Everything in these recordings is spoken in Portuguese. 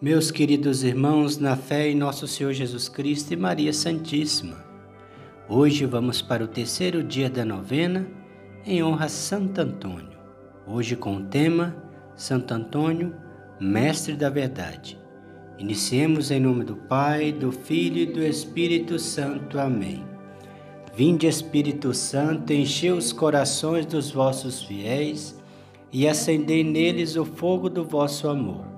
Meus queridos irmãos, na fé em nosso Senhor Jesus Cristo e Maria Santíssima, hoje vamos para o terceiro dia da novena em honra a Santo Antônio. Hoje com o tema Santo Antônio, Mestre da Verdade. Iniciemos em nome do Pai, do Filho e do Espírito Santo. Amém. Vinde, Espírito Santo, enchei os corações dos vossos fiéis e acendei neles o fogo do vosso amor.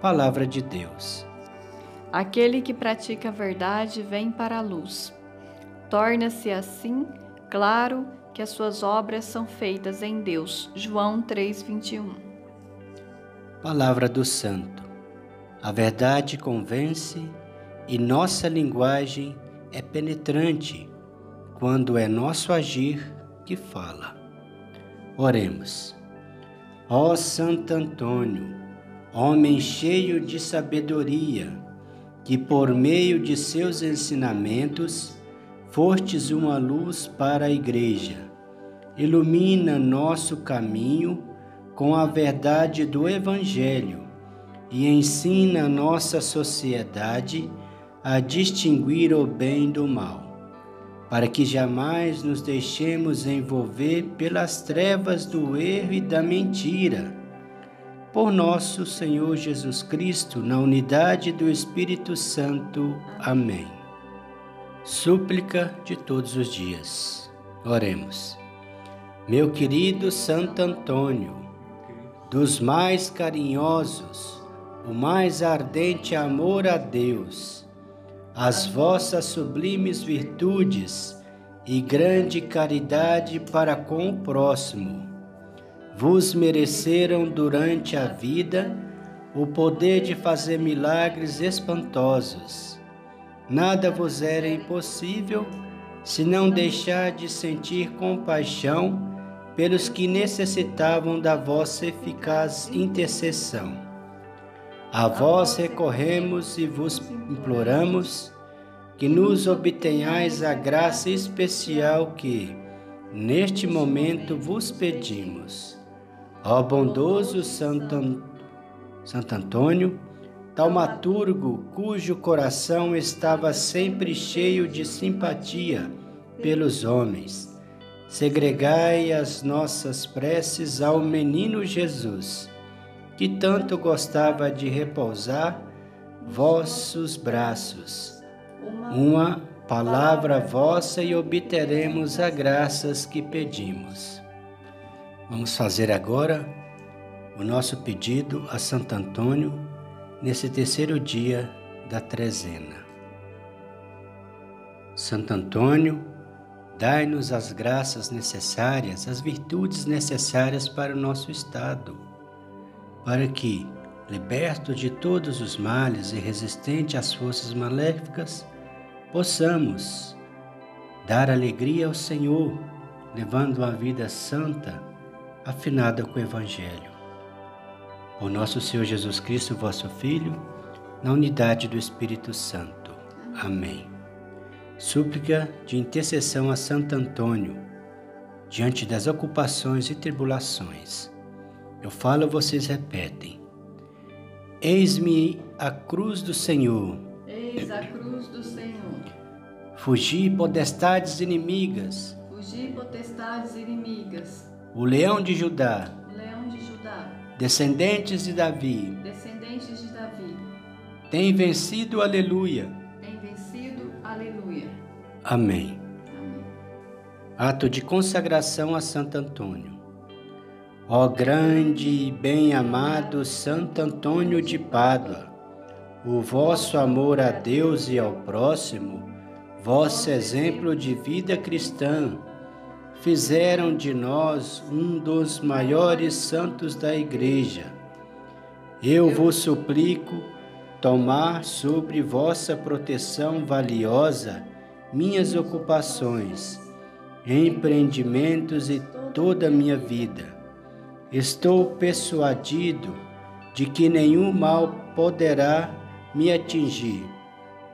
Palavra de Deus. Aquele que pratica a verdade vem para a luz. Torna-se assim claro que as suas obras são feitas em Deus. João 3:21. Palavra do Santo. A verdade convence e nossa linguagem é penetrante quando é nosso agir que fala. Oremos. Ó Santo Antônio, homem cheio de sabedoria, que por meio de seus ensinamentos fostes uma luz para a Igreja. Ilumina nosso caminho com a verdade do Evangelho e ensina a nossa sociedade a distinguir o bem do mal, para que jamais nos deixemos envolver pelas trevas do erro e da mentira por nosso Senhor Jesus Cristo, na unidade do Espírito Santo. Amém. Súplica de todos os dias. Oremos. Meu querido Santo Antônio, dos mais carinhosos, o mais ardente amor a Deus, as vossas sublimes virtudes e grande caridade para com o próximo, vos mereceram durante a vida o poder de fazer milagres espantosos. Nada vos era impossível se não deixar de sentir compaixão pelos que necessitavam da vossa eficaz intercessão. A vós recorremos e vos imploramos que nos obtenhais a graça especial que, neste momento, vos pedimos Ó bondoso Santo, Santo Antônio, taumaturgo cujo coração estava sempre cheio de simpatia pelos homens, segregai as nossas preces ao menino Jesus, que tanto gostava de repousar vossos braços. Uma palavra vossa e obteremos as graças que pedimos. Vamos fazer agora o nosso pedido a Santo Antônio nesse terceiro dia da trezena. Santo Antônio, dai-nos as graças necessárias, as virtudes necessárias para o nosso estado, para que, liberto de todos os males e resistente às forças maléficas, possamos dar alegria ao Senhor, levando uma vida santa afinada com o Evangelho. O nosso Senhor Jesus Cristo, vosso Filho, na unidade do Espírito Santo. Amém. Súplica de intercessão a Santo Antônio, diante das ocupações e tribulações. Eu falo, vocês repetem. Eis-me a cruz do Senhor. Eis a cruz do Senhor. Fugi potestades inimigas. Fugi potestades inimigas o leão de Judá, leão de Judá, descendentes de Davi, descendentes de Davi, tem vencido, aleluia. Tem vencido, aleluia. Amém. Amém. Ato de consagração a Santo Antônio. Ó grande e bem-amado Santo Antônio de Pádua, o vosso amor a Deus e ao próximo, vosso exemplo de vida cristã, fizeram de nós um dos maiores santos da Igreja. Eu vos suplico tomar sobre vossa proteção valiosa minhas ocupações, empreendimentos e toda a minha vida. Estou persuadido de que nenhum mal poderá me atingir,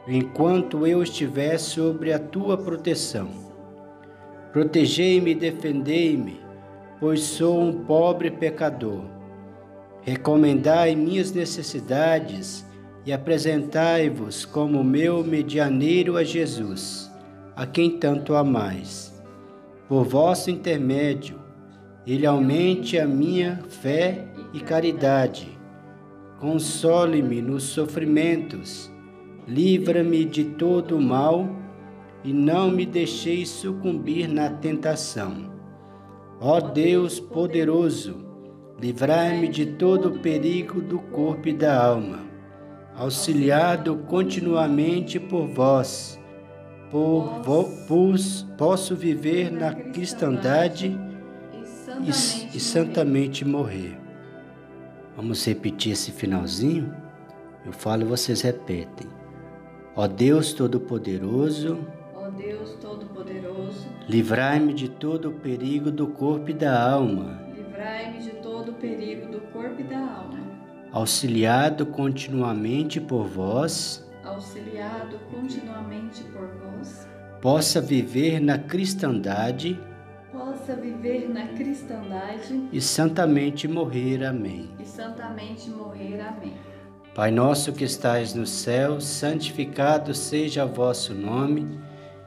enquanto eu estiver sobre a tua proteção. Protegei-me e defendei-me, pois sou um pobre pecador. Recomendai minhas necessidades e apresentai-vos como meu medianeiro a Jesus, a quem tanto amais. Por vosso intermédio, ele aumente a minha fé e caridade. Console-me nos sofrimentos, livra-me de todo o mal e não me deixeis sucumbir na tentação. Ó Deus poderoso, livrai-me de todo o perigo do corpo e da alma auxiliado continuamente por vós, por vos posso viver na cristandade e, e santamente morrer. Vamos repetir esse finalzinho? Eu falo vocês repetem. Ó Deus Todo-Poderoso, Deus Todo-Poderoso, livrai-me de todo o perigo do corpo e da alma. Livrai-me de todo o perigo do corpo e da alma auxiliado continuamente por vós, auxiliado continuamente por vós, possa viver na cristandade, possa viver na cristandade e santamente morrer. Amém. E santamente morrer. Amém. Pai nosso que estais no céu, santificado seja o vosso nome.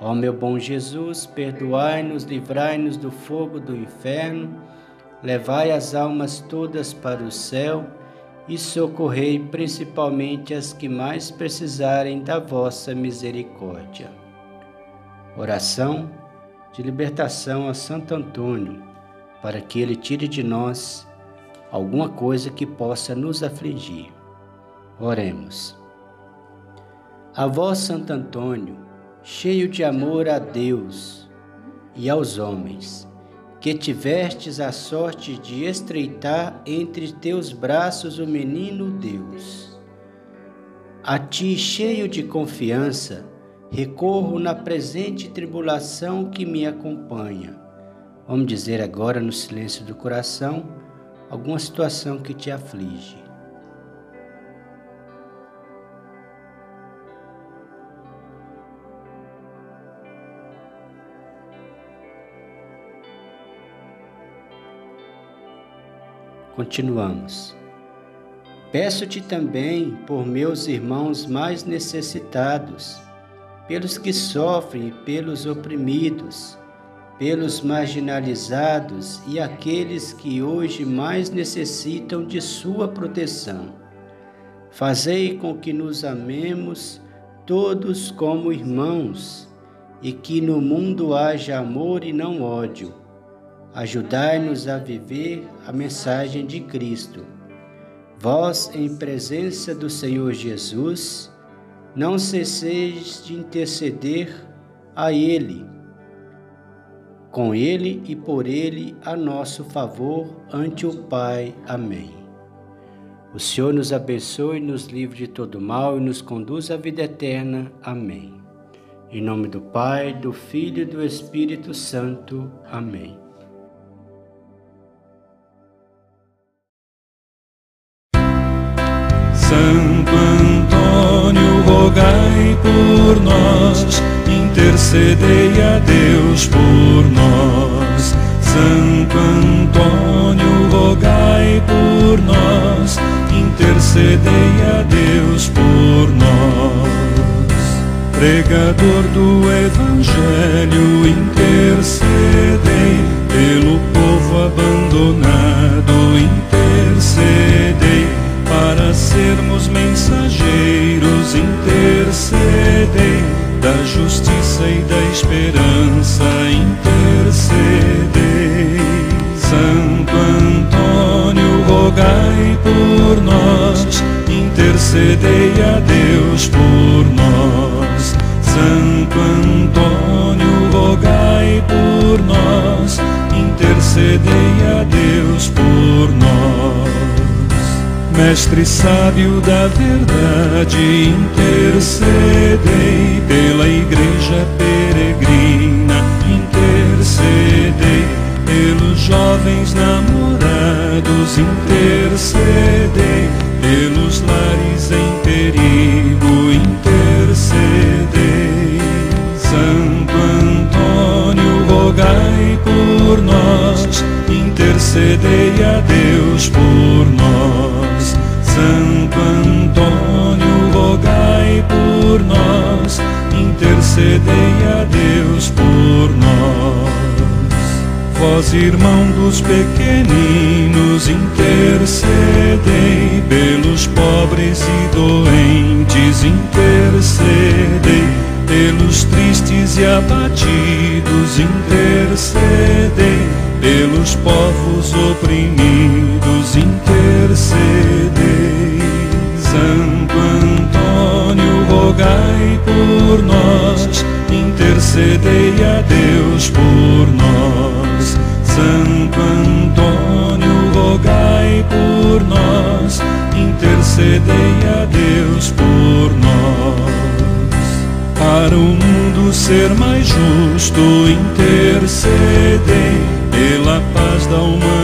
Ó meu bom Jesus, perdoai-nos, livrai-nos do fogo do inferno, levai as almas todas para o céu e socorrei principalmente as que mais precisarem da vossa misericórdia. Oração de libertação a Santo Antônio, para que ele tire de nós alguma coisa que possa nos afligir. Oremos. A vós, Santo Antônio, cheio de amor a Deus e aos homens, que tivestes a sorte de estreitar entre teus braços o menino Deus. A ti, cheio de confiança, recorro na presente tribulação que me acompanha. Vamos dizer agora, no silêncio do coração, alguma situação que te aflige. Continuamos. Peço-te também por meus irmãos mais necessitados, pelos que sofrem pelos oprimidos, pelos marginalizados e aqueles que hoje mais necessitam de Sua proteção. Fazei com que nos amemos todos como irmãos e que no mundo haja amor e não ódio Ajudai-nos a viver a mensagem de Cristo. Vós, em presença do Senhor Jesus, não cesseis de interceder a Ele, com Ele e por Ele a nosso favor ante o Pai. Amém. O Senhor nos abençoe, nos livre de todo mal e nos conduz à vida eterna. Amém. Em nome do Pai, do Filho e do Espírito Santo. Amém. Rogai por nós, intercedei a Deus por nós. Santo Antônio, rogai por nós, intercedei a Deus por nós. Pregador do Evangelho, intercedei pelo povo abandonado, esperança, intercedei. Santo Antônio, rogai por nós, intercedei a Deus por nós. Santo Antônio, rogai por nós, intercedei a Deus por nós. Mestre sábio da verdade, intercedei pela igreja peregrina, jovens namorados, intercedei pelos lares em perigo, intercedei. Santo Antônio, rogai por nós, intercedei a Deus por nós. Santo Antônio, rogai por nós, intercedei a Deus por nós. Vós, irmão dos pequeninos, intercedei pelos pobres e doentes, intercedei pelos tristes e abatidos, intercedei pelos povos oprimidos, intercedei. Santo Antônio, rogai por nós, intercedei ser mais justo, intercedei pela paz da humanidade,